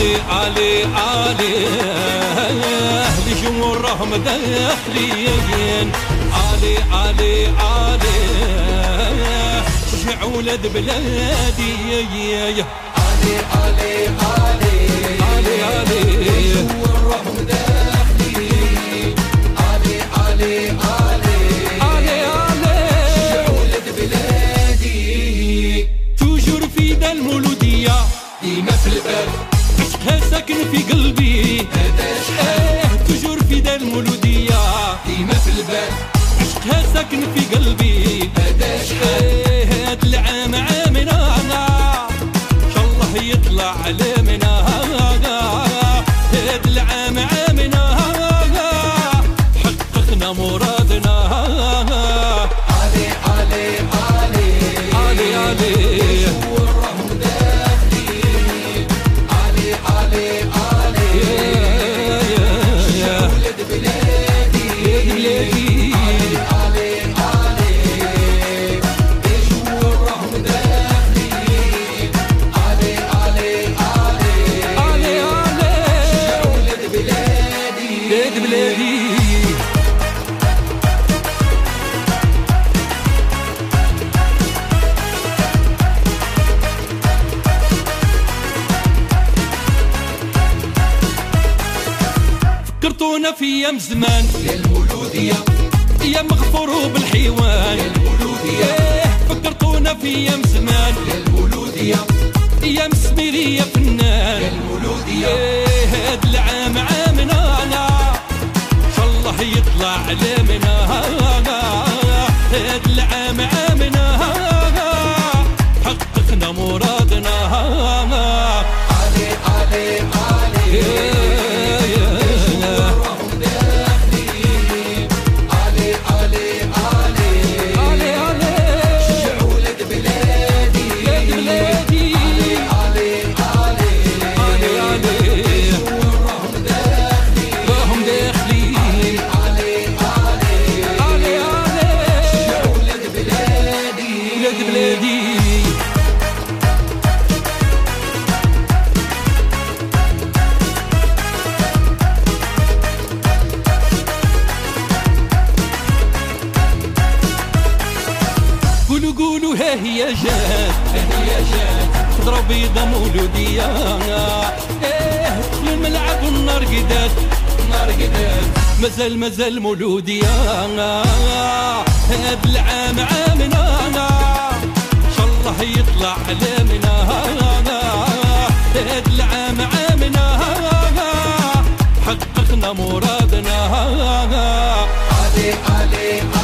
علي علي علي لجمهورهم داخليين علي علي علي شجع ولد بلادي؟ علي علي علي علي علي da que não فكرتونا في أيام زمان. للمولودية أيام مغفور بالحيوان. للمولودية إيه فكرتونا في أيام زمان. للمولودية أيام سميرية فنان. للمولودية إيه هاد العام عامنا. أنا إن شاء الله يطلع علمنا هاد العام عامنا. ها هي جات. خضرة بيضة مولودية إيه للملعب والنار قداد. النار قداد مازال مازال مولودية هاد العام عامنا إن شاء الله يطلع علامنا هاد العام عامنا حققنا مرادنا علي علي علي